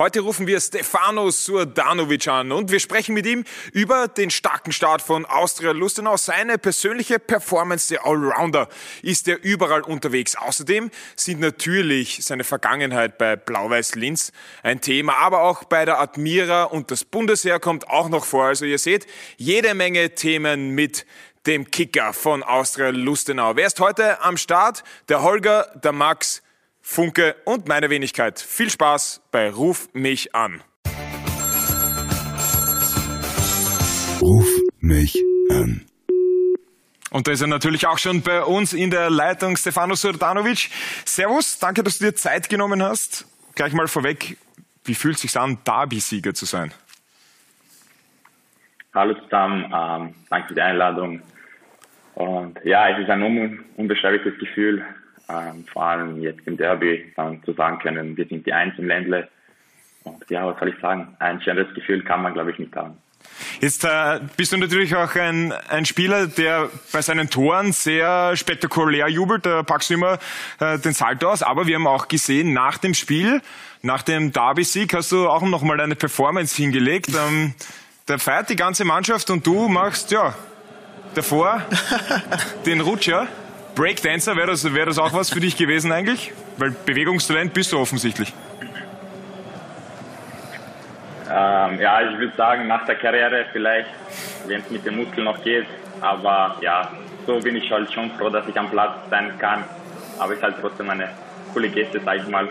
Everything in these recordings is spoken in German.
Heute rufen wir Stefano Surdanovic an und wir sprechen mit ihm über den starken Start von Austria Lustenau. Seine persönliche Performance, der Allrounder, ist er überall unterwegs. Außerdem sind natürlich seine Vergangenheit bei Blau-Weiß Linz ein Thema, aber auch bei der Admira und das Bundesheer kommt auch noch vor. Also ihr seht, jede Menge Themen mit dem Kicker von Austria Lustenau. Wer ist heute am Start? Der Holger, der Max, Funke und meine Wenigkeit. Viel Spaß bei Ruf mich an. Ruf mich an. Und da ist er natürlich auch schon bei uns in der Leitung, Stefano Surdanovic. Servus, danke, dass du dir Zeit genommen hast. Gleich mal vorweg, wie fühlt es sich an, Derby-Sieger zu sein? Hallo zusammen, ähm, danke für die Einladung. Und ja, es ist ein un unbeschreibliches Gefühl, ähm, vor allem jetzt im Derby dann zu sagen können, wir sind die Eins im Ländle. Und ja, was soll ich sagen? Ein schöneres Gefühl kann man, glaube ich, nicht haben. Jetzt äh, bist du natürlich auch ein, ein Spieler, der bei seinen Toren sehr spektakulär jubelt. Da packst du immer äh, den Salto aus. Aber wir haben auch gesehen, nach dem Spiel, nach dem Derby-Sieg, hast du auch noch mal eine Performance hingelegt. Ähm, da feiert die ganze Mannschaft und du machst, ja, davor den Rutscher. Breakdancer, wäre das, wär das auch was für dich gewesen eigentlich? Weil Bewegungstalent bist du offensichtlich. Ähm, ja, ich würde sagen, nach der Karriere vielleicht, wenn es mit den Muskeln noch geht. Aber ja, so bin ich halt schon froh, dass ich am Platz sein kann. Aber ist halt trotzdem eine coole Geste, sag ich mal.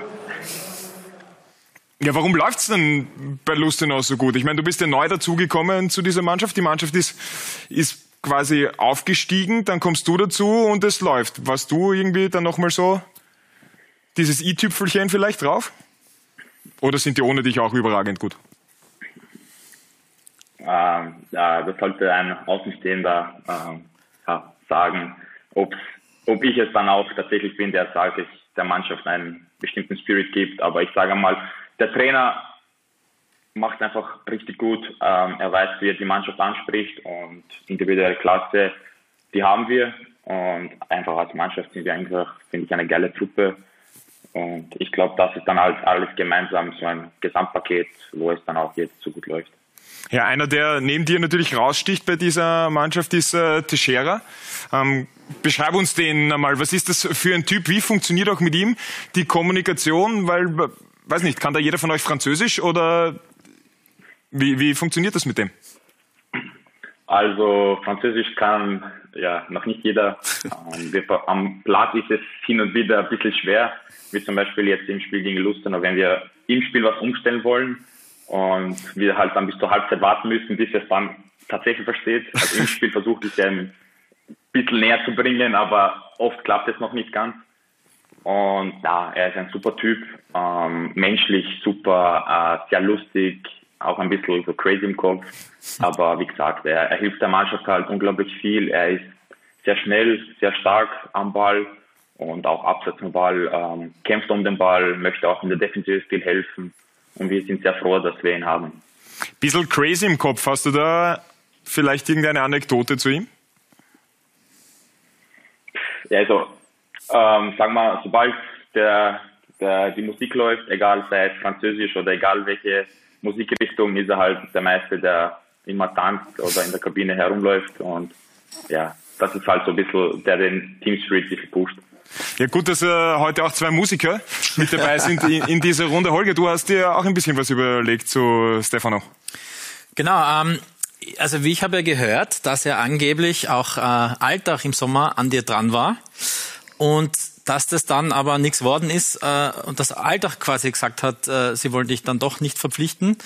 Ja, warum läuft's denn bei Lustenau so gut? Ich meine, du bist ja neu dazugekommen zu dieser Mannschaft. Die Mannschaft ist, ist quasi aufgestiegen, dann kommst du dazu und es läuft. Warst du irgendwie dann nochmal so dieses i-Tüpfelchen vielleicht drauf? Oder sind die ohne dich auch überragend gut? Ähm, ja, das sollte ein Außenstehender ähm, ja, sagen, ob ich es dann auch tatsächlich bin, der sagt, dass der Mannschaft einen bestimmten Spirit gibt. Aber ich sage mal, der Trainer macht einfach richtig gut. Ähm, er weiß, wie er die Mannschaft anspricht und individuelle Klasse, die haben wir. Und einfach als Mannschaft sind wir einfach, finde ich, eine geile Truppe. Und ich glaube, das ist dann alles, alles gemeinsam so ein Gesamtpaket, wo es dann auch jetzt so gut läuft. Ja, einer, der neben dir natürlich raussticht bei dieser Mannschaft, ist äh, Teixeira. Ähm, beschreib uns den einmal. Was ist das für ein Typ? Wie funktioniert auch mit ihm die Kommunikation? Weil, weiß nicht, kann da jeder von euch Französisch oder wie, wie funktioniert das mit dem? Also Französisch kann ja noch nicht jeder. Ähm, am Platz ist es hin und wieder ein bisschen schwer, wie zum Beispiel jetzt im Spiel gegen Lustenau, wenn wir im Spiel was umstellen wollen und wir halt dann bis zur Halbzeit warten müssen, bis er es dann tatsächlich versteht. Also im Spiel versucht es ja ein bisschen näher zu bringen, aber oft klappt es noch nicht ganz. Und ja, er ist ein super Typ, ähm, menschlich super, äh, sehr lustig, auch ein bisschen so crazy im Kopf. Aber wie gesagt, er, er hilft der Mannschaft halt unglaublich viel. Er ist sehr schnell, sehr stark am Ball und auch abseits vom Ball, ähm, kämpft um den Ball, möchte auch in der Defensive viel helfen. Und wir sind sehr froh, dass wir ihn haben. Bisschen crazy im Kopf. Hast du da vielleicht irgendeine Anekdote zu ihm? Ja, also, ähm, sag mal, sobald der, der, die Musik läuft, egal sei es Französisch oder egal welche Musikrichtung ist er halt der Meister, der immer tanzt oder in der Kabine herumläuft und ja, das ist halt so ein bisschen, der den Team Street sich pusht. Ja gut, dass äh, heute auch zwei Musiker mit dabei sind in, in, dieser Runde. Holger, du hast dir auch ein bisschen was überlegt zu Stefano. Genau, ähm, also wie ich habe ja gehört, dass er angeblich auch äh, Alltag im Sommer an dir dran war und dass das dann aber nichts worden ist äh, und das Alltag quasi gesagt hat, äh, sie wollen dich dann doch nicht verpflichten.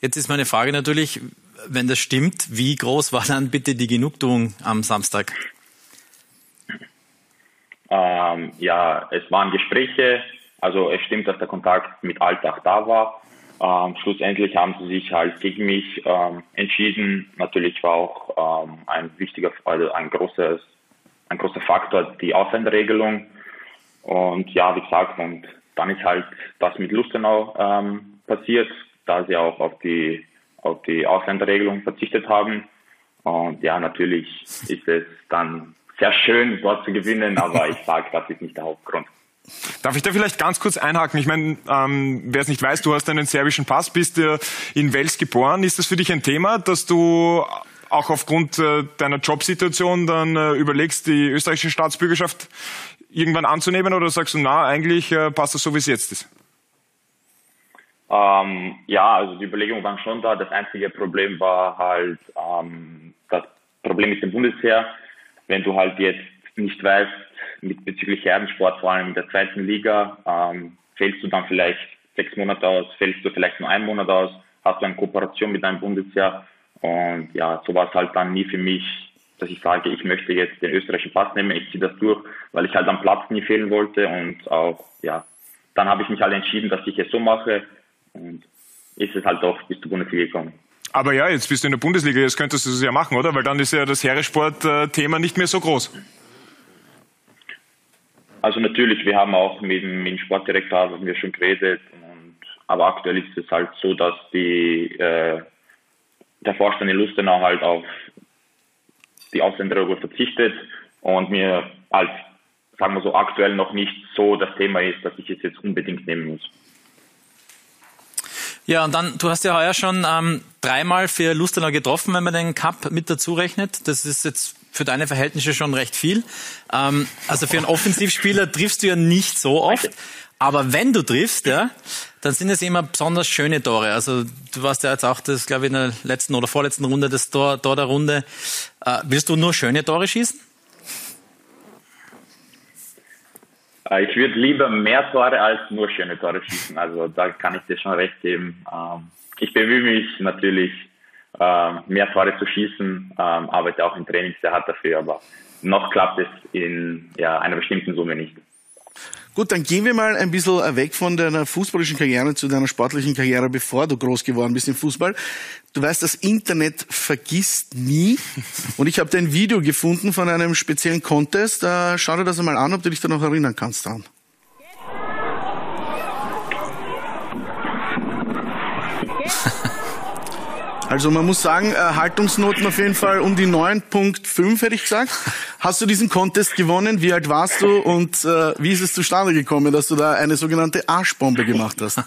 Jetzt ist meine Frage natürlich, wenn das stimmt, wie groß war dann bitte die Genugtuung am Samstag? Ähm, ja, es waren Gespräche. Also es stimmt, dass der Kontakt mit Alltag da war. Ähm, schlussendlich haben sie sich halt gegen mich ähm, entschieden. Natürlich war auch ähm, ein wichtiger, also ein großes, ein großer Faktor die Ausländerregelung. Und ja, wie gesagt, und dann ist halt das mit Lustenau ähm, passiert, da sie auch auf die, auf die Ausländerregelung verzichtet haben. Und ja, natürlich ist es dann sehr schön, dort zu gewinnen, aber ich sage, das ist nicht der Hauptgrund. Darf ich da vielleicht ganz kurz einhaken? Ich meine, ähm, wer es nicht weiß, du hast einen serbischen Pass, bist äh, in Wels geboren. Ist das für dich ein Thema, dass du auch aufgrund äh, deiner Jobsituation dann äh, überlegst, die österreichische Staatsbürgerschaft irgendwann anzunehmen oder sagst du, na, eigentlich äh, passt das so, wie es jetzt ist? Ähm, ja, also die Überlegungen waren schon da. Das einzige Problem war halt ähm, das Problem mit dem Bundesheer. Wenn du halt jetzt nicht weißt, mit bezüglich Herdensport, vor allem in der zweiten Liga, ähm, fällst du dann vielleicht sechs Monate aus, fällst du vielleicht nur einen Monat aus, hast du eine Kooperation mit deinem Bundesheer und ja, so war es halt dann nie für mich, dass ich sage, ich möchte jetzt den österreichischen Pass nehmen, ich ziehe das durch, weil ich halt am Platz nie fehlen wollte und auch, ja, dann habe ich mich halt entschieden, dass ich es so mache und ist es halt doch bis zur Bundesliga gekommen. Aber ja, jetzt bist du in der Bundesliga, jetzt könntest du es ja machen, oder? Weil dann ist ja das Heeresport-Thema nicht mehr so groß. Also natürlich, wir haben auch mit, mit dem Sportdirektor haben wir schon geredet, und, aber aktuell ist es halt so, dass die äh, der Vorstand in Lustenau halt auf die Ausländerregel verzichtet und mir halt, sagen wir so, aktuell noch nicht so das Thema ist, dass ich es jetzt unbedingt nehmen muss. Ja, und dann, du hast ja heuer schon ähm, dreimal für Lustenau getroffen, wenn man den Cup mit dazu rechnet. Das ist jetzt für deine Verhältnisse schon recht viel. Ähm, also für einen Offensivspieler triffst du ja nicht so oft. Aber wenn du triffst, ja, dann sind es immer besonders schöne Tore. Also du warst ja jetzt auch das, glaube ich, in der letzten oder vorletzten Runde das Tor, Tor der Runde. Äh, willst du nur schöne Tore schießen? Äh, ich würde lieber mehr Tore als nur schöne Tore schießen. Also da kann ich dir schon recht geben. Ähm, ich bemühe mich natürlich, ähm, mehr Tore zu schießen, ähm, arbeite auch im Training sehr hart dafür, aber noch klappt es in ja, einer bestimmten Summe nicht. Gut, dann gehen wir mal ein bisschen weg von deiner fußballischen Karriere zu deiner sportlichen Karriere, bevor du groß geworden bist im Fußball. Du weißt, das Internet vergisst nie. Und ich habe ein Video gefunden von einem speziellen Contest. schau dir das einmal an, ob du dich da noch erinnern kannst dran. Also man muss sagen, äh, Haltungsnoten auf jeden Fall um die 9.5 hätte ich gesagt. Hast du diesen Contest gewonnen? Wie alt warst du und äh, wie ist es zustande gekommen, dass du da eine sogenannte Arschbombe gemacht hast?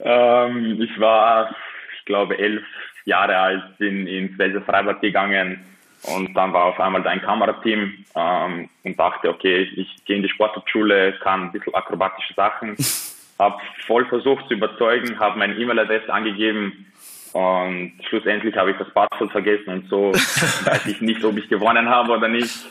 ähm, ich war, ich glaube, elf Jahre alt, bin ins Welser Freibad gegangen und dann war auf einmal da ein Kamerateam ähm, und dachte, okay, ich gehe in die Sportschule, kann ein bisschen akrobatische Sachen habe voll versucht zu überzeugen, habe meine E-Mail-Adresse angegeben und schlussendlich habe ich das Passwort vergessen und so weiß ich nicht, ob ich gewonnen habe oder nicht.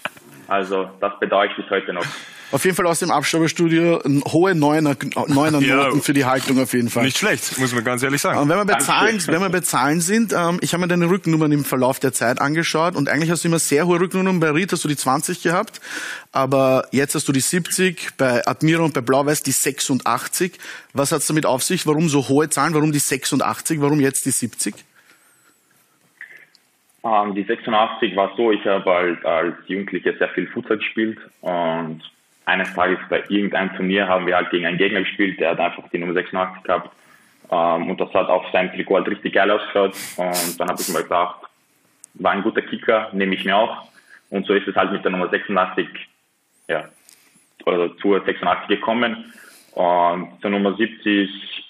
Also das bedauere ich bis heute noch. Auf jeden Fall aus dem Abstauberstudio hohe Neuner, Neuner ja, Noten für die Haltung auf jeden Fall. Nicht schlecht, muss man ganz ehrlich sagen. Und wenn wir bei Zahlen, wenn wir bei Zahlen sind, ähm, ich habe mir deine Rücknummern im Verlauf der Zeit angeschaut und eigentlich hast du immer sehr hohe Rücknummern. Bei Ried hast du die 20 gehabt, aber jetzt hast du die 70, bei Admira und bei Blau-Weiß die 86. Was hat's damit auf sich? Warum so hohe Zahlen? Warum die 86? Warum jetzt die 70? Ähm, die 86 war so, ich habe halt als Jugendlicher sehr viel Futsal gespielt und eines Tages bei irgendeinem Turnier haben wir halt gegen einen Gegner gespielt, der hat einfach die Nummer 86 gehabt. Ähm, und das hat auf seinem Trikot halt richtig geil ausgeschaut. Und dann habe ich mir gedacht, war ein guter Kicker, nehme ich mir auch. Und so ist es halt mit der Nummer 86, ja, oder zur 86 gekommen. Und zur Nummer 70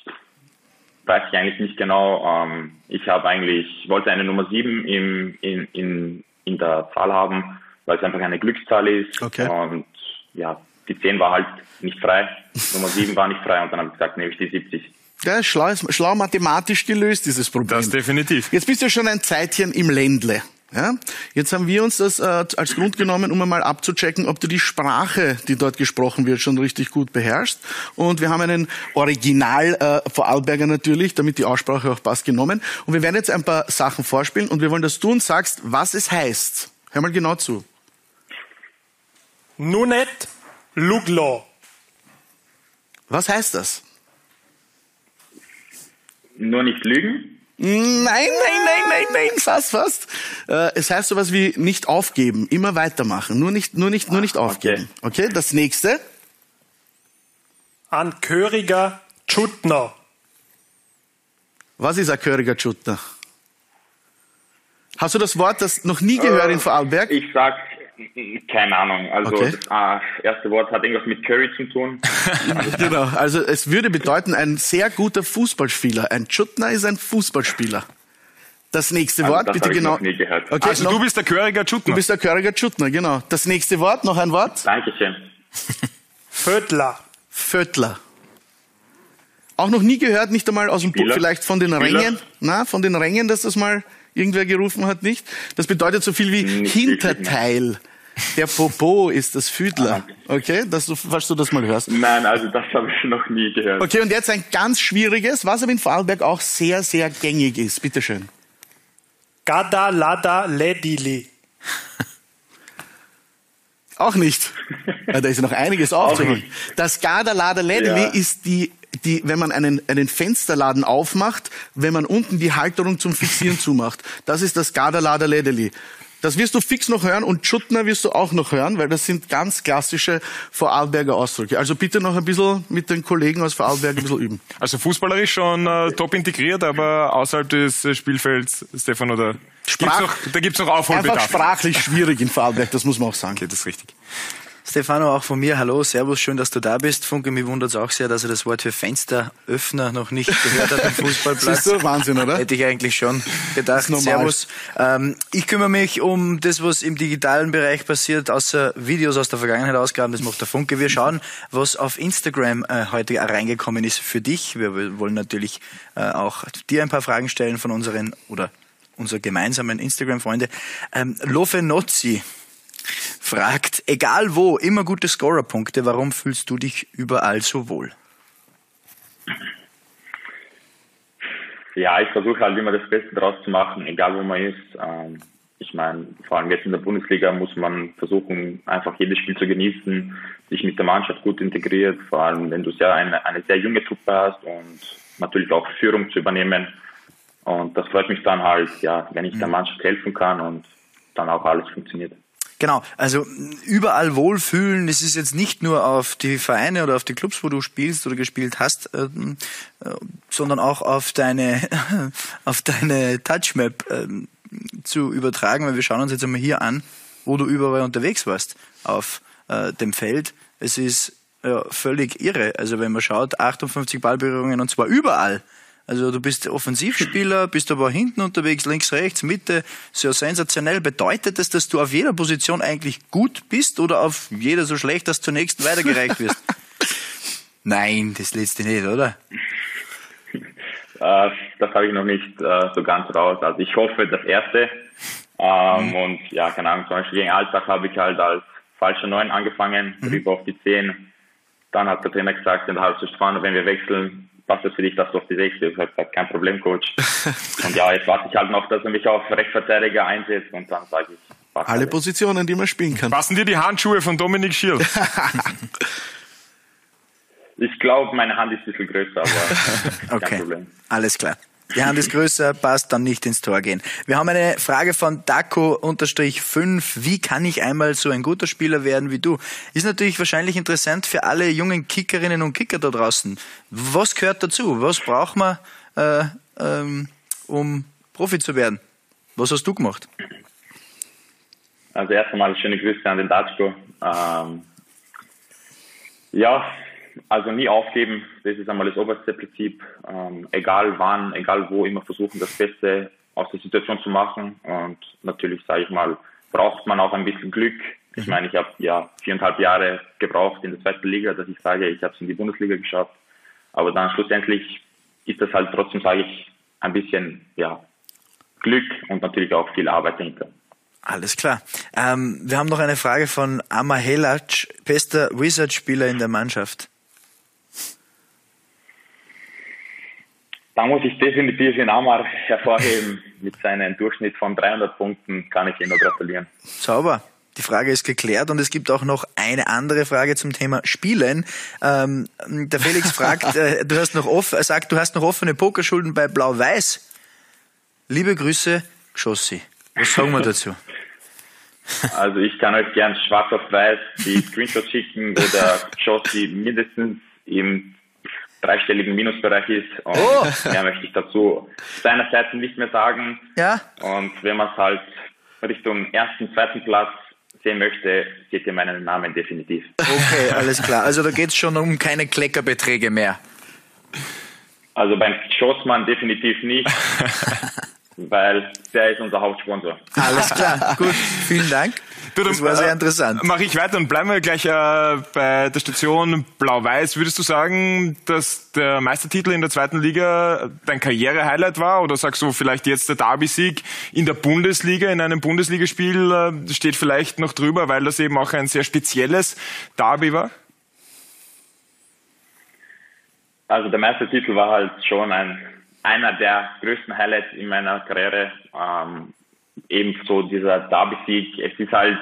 weiß ich eigentlich nicht genau. Ähm, ich habe eigentlich, wollte eine Nummer 7 im, in, in, in der Zahl haben, weil es einfach eine Glückszahl ist. Okay. Und ja, die 10 war halt nicht frei, Nummer 7 war nicht frei und dann habe ich gesagt, nehme ich die 70. Ja, schlau, schlau mathematisch gelöst, dieses Problem. Das definitiv. Jetzt bist du schon ein Zeitchen im Ländle. Ja? Jetzt haben wir uns das äh, als Grund genommen, um einmal abzuchecken, ob du die Sprache, die dort gesprochen wird, schon richtig gut beherrschst. Und wir haben einen Original äh, Vorarlberger natürlich, damit die Aussprache auch passt, genommen. Und wir werden jetzt ein paar Sachen vorspielen und wir wollen, dass du uns sagst, was es heißt. Hör mal genau zu. Nunet Luglo. Was heißt das? Nur nicht lügen? Nein, nein, nein, nein, nein, fast, fast. Äh, es heißt sowas wie nicht aufgeben, immer weitermachen, nur nicht, nur nicht, nur nicht ah, aufgeben. Okay, okay das nächste. Ein Köriger Tschutner. Was ist ein Köriger Tschutner? Hast du das Wort das noch nie gehört äh, in Vorarlberg? Ich sag Keine Ahnung. Also Okay. das äh, erste Wort hat irgendwas mit Curry zu tun. Genau. Also es würde bedeuten, ein sehr guter Fußballspieler. Ein Chutner ist ein Fußballspieler. Das nächste Also Wort, das bitte genau. noch nie gehört. Okay, Also noch, du bist der Köriger du Chutner. bist der Köriger Chutner, genau. Das nächste Wort, noch ein Wort. Dankeschön. Vödler. Vöttler. Auch noch nie gehört, nicht einmal aus dem Buch, vielleicht von den Spieler? Rängen. Na, von den Rängen, dass das mal irgendwer gerufen hat, nicht? Das bedeutet so viel wie Nicht Hinterteil. Der Popo ist das Füdler. Okay, dass du, falls du das mal hörst. Nein, also das habe ich noch nie gehört. Okay, und jetzt ein ganz schwieriges, was aber in Vorarlberg auch sehr, sehr gängig ist. Bitteschön. Gada Lada Ledili. Auch nicht. Ja, da ist ja noch einiges aufzuholen. Das Garderlader Lädeli Ja. ist die, die, wenn man einen, einen Fensterladen aufmacht, wenn man unten die Halterung zum Fixieren zumacht. Das ist das Garderlader Lädeli. Das wirst du fix noch hören und Schuttner wirst du auch noch hören, weil das sind ganz klassische Vorarlberger Ausdrücke. Also bitte noch ein bisschen mit den Kollegen aus Vorarlberg ein bisschen üben. Also fußballerisch schon äh, top integriert, aber außerhalb des äh, Spielfelds, Stefan, oder Sprach- gibt's noch, da gibt's noch Einfach Aufholbedarf. sprachlich schwierig in Vorarlberg, das muss man auch sagen. Okay, das ist richtig. Stefano, auch von mir, hallo, servus, schön, dass du da bist. Funke, mich wundert es auch sehr, dass er das Wort für Fensteröffner noch nicht gehört hat am Fußballplatz. Siehst du? Wahnsinn, oder? Hätte ich eigentlich schon gedacht. ist. Servus. Ähm, ich kümmere mich um das, was im digitalen Bereich passiert, außer Videos aus der Vergangenheit ausgraben, das macht der Funke. Wir schauen, was auf Instagram äh, heute reingekommen ist für dich. Wir wollen natürlich äh, auch dir ein paar Fragen stellen von unseren, oder unserer gemeinsamen Instagram-Freunde. Ähm, Lofe Nozzi fragt, egal wo, immer gute Scorerpunkte, warum fühlst du dich überall so wohl? Ja, ich versuche halt immer das Beste draus zu machen, egal wo man ist. Ähm, ich meine, vor allem jetzt in der Bundesliga muss man versuchen, einfach jedes Spiel zu genießen, sich mit der Mannschaft gut integriert, vor allem wenn du sehr eine, eine sehr junge Truppe hast und natürlich auch Führung zu übernehmen. Und das freut mich dann halt, ja, wenn ich der Mannschaft helfen kann und dann auch alles funktioniert. Genau, also überall wohlfühlen, es ist jetzt nicht nur auf die Vereine oder auf die Clubs, wo du spielst oder gespielt hast, ähm, äh, sondern auch auf deine, auf deine Touchmap ähm, zu übertragen, weil wir schauen uns jetzt einmal hier an, wo du überall unterwegs warst auf äh, dem Feld. Es ist ja, völlig irre. Also wenn man schaut, 58 Ballberührungen und zwar überall. Also du bist Offensivspieler, bist aber hinten unterwegs, links, rechts, Mitte, sehr sensationell. Bedeutet das, dass du auf jeder Position eigentlich gut bist oder auf jeder so schlecht, dass du zur nächsten weitergereicht wirst? Nein, das letzte nicht, oder? Äh, das habe ich noch nicht äh, so ganz raus. Also ich hoffe das erste. Ähm, Und ja, keine Ahnung, zum Beispiel gegen Alltag habe ich halt als falscher Neun angefangen, rüber auf die Zehn. Dann hat der Trainer gesagt, in der Halbzeit wenn wir wechseln, passt es für dich, dass du auf die Sechs bist. Ich habe gesagt, kein Problem, Coach. Und ja, jetzt warte ich halt noch, dass er mich auf Rechtsverteidiger einsetzt und dann sage ich, passt Alle alles. Positionen, die man spielen kann. Passen dir die Handschuhe von Dominik Schiel? Ich glaube, meine Hand ist ein bisschen größer, aber Okay, kein Problem. alles klar. Die Hand ist größer, passt dann nicht ins Tor gehen. Wir haben eine Frage von Daco-5. Wie kann ich einmal so ein guter Spieler werden wie du? Ist natürlich wahrscheinlich interessant für alle jungen Kickerinnen und Kicker da draußen. Was gehört dazu? Was braucht man, äh, ähm, um Profi zu werden? Was hast du gemacht? Also erst einmal schöne Grüße an den Datschko. Ähm, ja, also nie aufgeben, das ist einmal das oberste Prinzip. Ähm, egal wann, egal wo, immer versuchen, das Beste aus der Situation zu machen. Und natürlich, sage ich mal, braucht man auch ein bisschen Glück. Ich meine, ich habe ja viereinhalb Jahre gebraucht in der zweiten Liga, dass ich sage, ich habe es in die Bundesliga geschafft. Aber dann schlussendlich ist das halt trotzdem, sage ich, ein bisschen ja, Glück und natürlich auch viel Arbeit dahinter. Alles klar. Ähm, wir haben noch eine Frage von Ama Helac, bester Wizard-Spieler in der Mannschaft. Da muss ich definitiv in Amar hervorheben. Mit seinem Durchschnitt von 300 Punkten kann ich ihm nur gratulieren. Sauber. Die Frage ist geklärt und es gibt auch noch eine andere Frage zum Thema Spielen. Ähm, der Felix fragt, äh, du hast noch off, er sagt, du hast noch offene Pokerschulden bei Blau-Weiß. Liebe Grüße, Schossi. Was sagen wir dazu? Also ich kann euch gern schwarz auf weiß die Screenshots schicken, wo der Jossi mindestens im dreistelligen Minusbereich ist. Und Oh. mehr möchte ich dazu seinerseits nicht mehr sagen. Ja? Und wenn man es halt Richtung ersten, zweiten Platz sehen möchte, seht ihr meinen Namen definitiv. Okay, alles klar. Also da geht's schon um keine Kleckerbeträge mehr. Also beim Schossmann definitiv nicht, weil der ist unser Hauptsponsor. Alles klar, gut. Vielen Dank. Du, Das war sehr interessant. Mache ich weiter und bleiben wir gleich äh, bei der Station Blau-Weiß. Würdest du sagen, dass der Meistertitel in der zweiten Liga dein Karriere-Highlight war? Oder sagst du vielleicht jetzt der Derby-Sieg in der Bundesliga, in einem Bundesligaspiel, äh, steht vielleicht noch drüber, weil das eben auch ein sehr spezielles Derby war? Also der Meistertitel war halt schon ein, einer der größten Highlights in meiner Karriere. Ähm, ebenso dieser Derby-Sieg. Es ist halt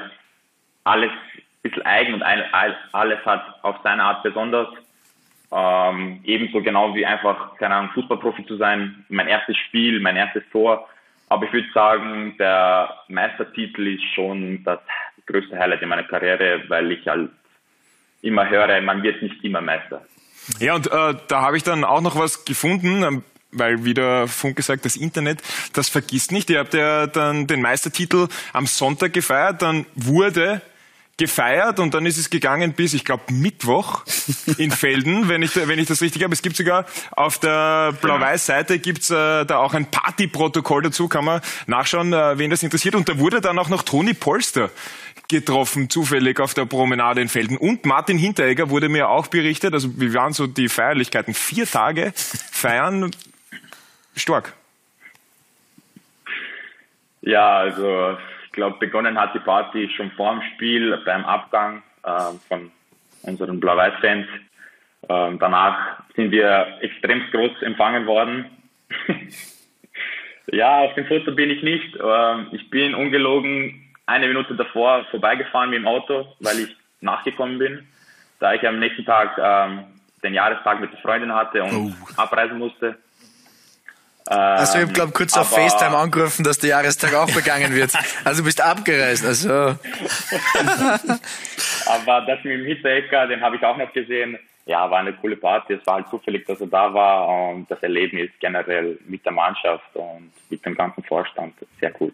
alles ein bisschen eigen und alles hat auf seine Art besonders. Ähm, ebenso genau wie einfach, keine Ahnung, Fußballprofi zu sein. Mein erstes Spiel, mein erstes Tor. Aber ich würde sagen, der Meistertitel ist schon das größte Highlight in meiner Karriere, weil ich halt immer höre, man wird nicht immer Meister. Ja, und äh, da habe ich dann auch noch was gefunden, ähm, weil wie der Funk gesagt, das Internet, das vergisst nicht. Ihr habt ja dann den Meistertitel am Sonntag gefeiert, dann wurde gefeiert und dann ist es gegangen bis, ich glaube, Mittwoch in Felden, wenn ich, wenn ich das richtig habe. Es gibt sogar auf der Blau-Weiß-Seite gibt's äh, da auch ein Partyprotokoll dazu, kann man nachschauen, äh, wen das interessiert. Und da wurde dann auch noch Toni Polster getroffen, zufällig auf der Promenade in Felden. Und Martin Hinteregger wurde mir auch berichtet, also wie waren so die Feierlichkeiten? Vier Tage feiern, stark. Ja, also ich glaube, begonnen hat die Party schon vor dem Spiel, beim Abgang äh, von unseren Blau-Weiß-Fans. Ähm, danach sind wir extrem groß empfangen worden. ja, auf dem Foto bin ich nicht. Ähm, ich bin ungelogen eine Minute davor vorbeigefahren mit dem Auto, weil ich nachgekommen bin, da ich am nächsten Tag ähm, den Jahrestag mit der Freundin hatte und abreisen musste. Also ich Ähm, glaube kurz auf FaceTime angerufen, dass der Jahrestag auch begangen wird. Also du bist abgereist. Also Aber das mit dem Hitterecker, den habe ich auch noch gesehen. Ja, war eine coole Party. Es war halt zufällig, dass er da war und das Erlebnis generell mit der Mannschaft und mit dem ganzen Vorstand. Sehr cool.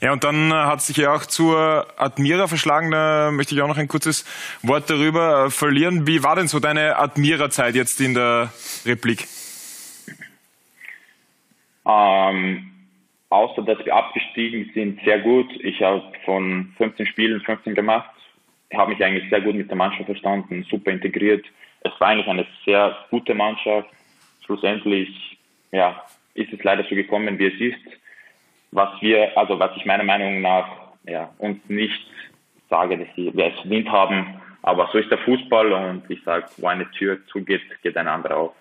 Ja, und dann äh, hat sich ja auch zur Admira verschlagen. Da möchte ich auch noch ein kurzes Wort darüber äh, verlieren. Wie war denn so deine Admira-Zeit jetzt in der Replik? Ähm, außer dass wir abgestiegen sind, sehr gut. Ich habe von 15 Spielen 15 gemacht. Habe mich eigentlich sehr gut mit der Mannschaft verstanden, super integriert. Es war eigentlich eine sehr gute Mannschaft. Schlussendlich, ja, ist es leider so gekommen, wie es ist. Was wir, also was ich meiner Meinung nach, ja, uns nicht sage, dass wir es verdient haben. Aber so ist der Fußball und ich sage, wo eine Tür zugeht, geht eine andere auf.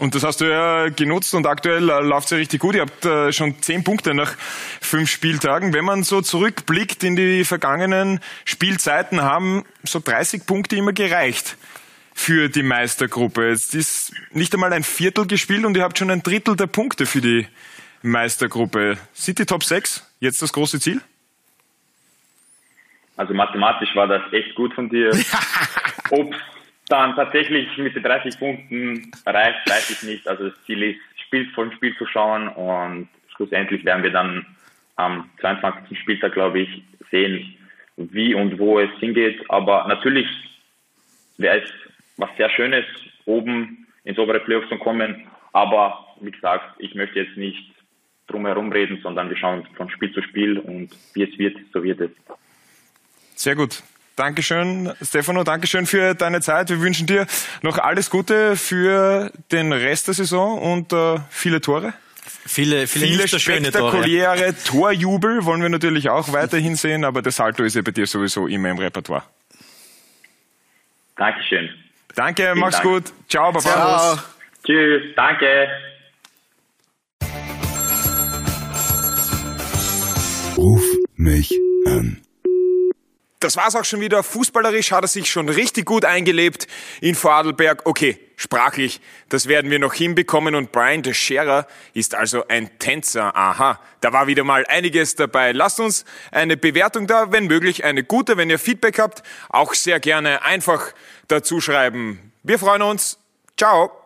Und das hast du ja genutzt und aktuell äh, läuft's ja richtig gut. Ihr habt äh, schon zehn Punkte nach fünf Spieltagen. Wenn man so zurückblickt in die vergangenen Spielzeiten, haben so 30 Punkte immer gereicht für die Meistergruppe. Jetzt ist nicht einmal ein Viertel gespielt und ihr habt schon ein Drittel der Punkte für die Meistergruppe. Sind die Top 6 jetzt das große Ziel? Also mathematisch war das echt gut von dir. Ob dann tatsächlich mit den 30 Punkten reicht, weiß ich nicht. Also das Ziel ist, Spiel von Spiel zu schauen und schlussendlich werden wir dann am 22. Spieltag, glaube ich, sehen, wie und wo es hingeht. Aber natürlich wäre es was sehr Schönes, oben ins obere Playoff zu kommen. Aber wie gesagt, ich möchte jetzt nicht drum herum reden, sondern wir schauen von Spiel zu Spiel und wie es wird, so wird es. Sehr gut. Dankeschön, Stefano. Dankeschön für deine Zeit. Wir wünschen dir noch alles Gute für den Rest der Saison und äh, viele Tore. Viele, viele, Viele schöne Tore. spektakuläre Torjubel wollen wir natürlich auch weiterhin sehen, aber der Salto ist ja bei dir sowieso immer im Repertoire. Dankeschön. Danke, mach's Dank. gut. Ciao, Baba. Ciao. Tschüss, danke. Ruf mich an. Das war's auch schon wieder. Fußballerisch hat er sich schon richtig gut eingelebt in Vorarlberg. Okay, sprachlich, das werden wir noch hinbekommen. Und Brian de Scherer ist also ein Tänzer. Aha, da war wieder mal einiges dabei. Lasst uns eine Bewertung da, wenn möglich eine gute. Wenn ihr Feedback habt, auch sehr gerne einfach dazu schreiben. Wir freuen uns. Ciao.